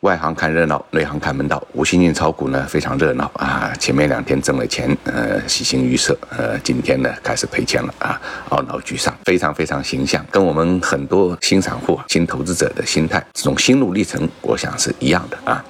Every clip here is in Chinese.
外行看热闹，内行看门道。五星进炒股呢非常热闹啊！前面两天挣了钱，呃，喜形于色，呃，今天呢开始赔钱了啊，懊恼沮丧，非常非常形象，跟我们很多新散户、新投资者的心态这种心路历程，我想是一样的啊。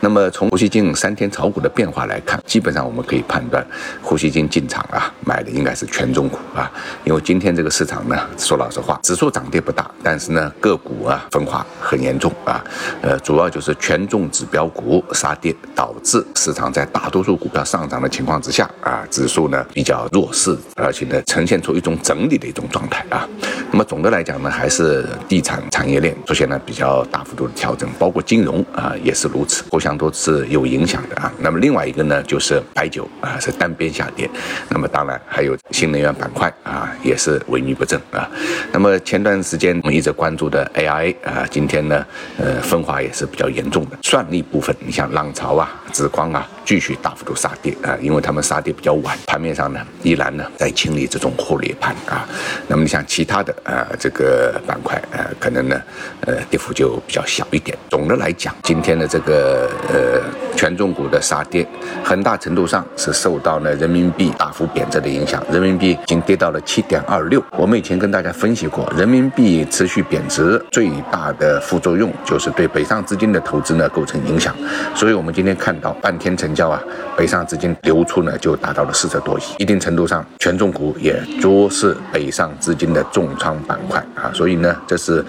那么从呼吸金三天炒股的变化来看，基本上我们可以判断，呼吸金进场啊，买的应该是权重股啊，因为今天这个市场呢，说老实话，指数涨跌不大，但是呢个股啊分化很严重啊，呃，主要就是。权重指标股杀跌，导致市场在大多数股票上涨的情况之下啊，指数呢比较弱势，而且呢呈现出一种整理的一种状态啊。那么总的来讲呢，还是地产产业链出现了比较大幅度的调整，包括金融啊也是如此，互相都是有影响的啊。那么另外一个呢，就是白酒啊是单边下跌，那么当然还有新能源板块啊也是萎靡不振啊。那么前段时间我们一直关注的 AI 啊，今天呢呃分化也是比较严。重的算力部分，你像浪潮啊、紫光啊，继续大幅度杀跌啊，因为他们杀跌比较晚，盘面上呢依然呢在清理这种获利盘啊。那么你像其他的呃这个板块呃，可能呢呃跌幅就比较小一点。总的来讲，今天的这个呃权重股的杀跌，很大程度上是受到了人民币大幅贬值的影响。人民币已经跌到了七点二六。我们以前跟大家分析过，人民币持续贬值最大的副作用就是对北上资金的。投资呢构成影响，所以我们今天看到半天成交啊，北上资金流出呢就达到了四十多亿，一定程度上权重股也多是北上资金的重仓板块啊，所以呢这是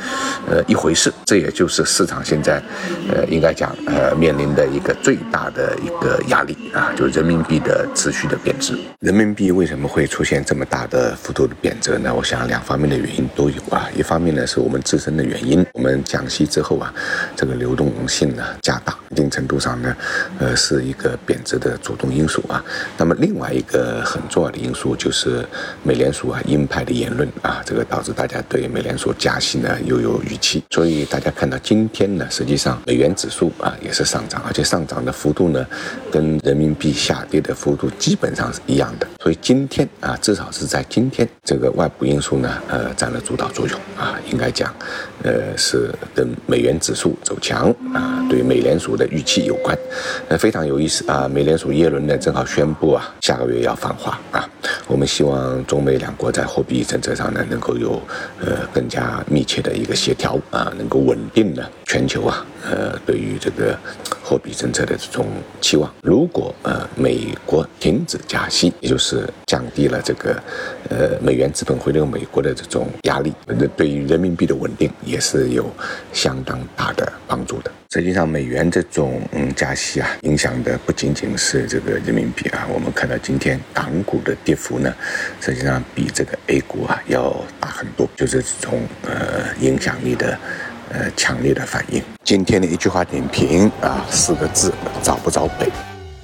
呃一回事，这也就是市场现在呃应该讲呃面临的一个最大的一个压力啊，就是人民币的持续的贬值。人民币为什么会出现这么大的幅度的贬值呢？我想两方面的原因都有啊，一方面呢是我们自身的原因，我们降息之后啊，这个流动。性呢加大，一定程度上呢，呃，是一个贬值的主动因素啊。那么另外一个很重要的因素就是美联储啊鹰派的言论啊，这个导致大家对美联储加息呢又有预期。所以大家看到今天呢，实际上美元指数啊也是上涨，而且上涨的幅度呢跟人民币下跌的幅度基本上是一样的。所以今天啊，至少是在今天，这个外部因素呢，呃，占了主导作用啊，应该讲，呃，是跟美元指数走强啊。对美联储的预期有关，呃，非常有意思啊。美联储耶伦呢正好宣布啊，下个月要放话啊。我们希望中美两国在货币政策上呢能够有呃更加密切的一个协调啊，能够稳定呢全球啊呃对于这个货币政策的这种期望。如果呃美国停止加息，也就是降低了这个呃美元资本回流美国的这种压力，那对于人民币的稳定也是有相当大的帮助的。实际上，美元这种嗯加息啊，影响的不仅仅是这个人民币啊。我们看到今天港股的跌幅呢，实际上比这个 A 股啊要大很多，就是这种呃影响力的呃强烈的反应。今天的一句话点评啊，四个字：找不着北。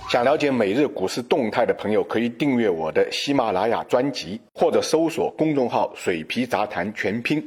想了解每日股市动态的朋友，可以订阅我的喜马拉雅专辑，或者搜索公众号“水皮杂谈全拼”。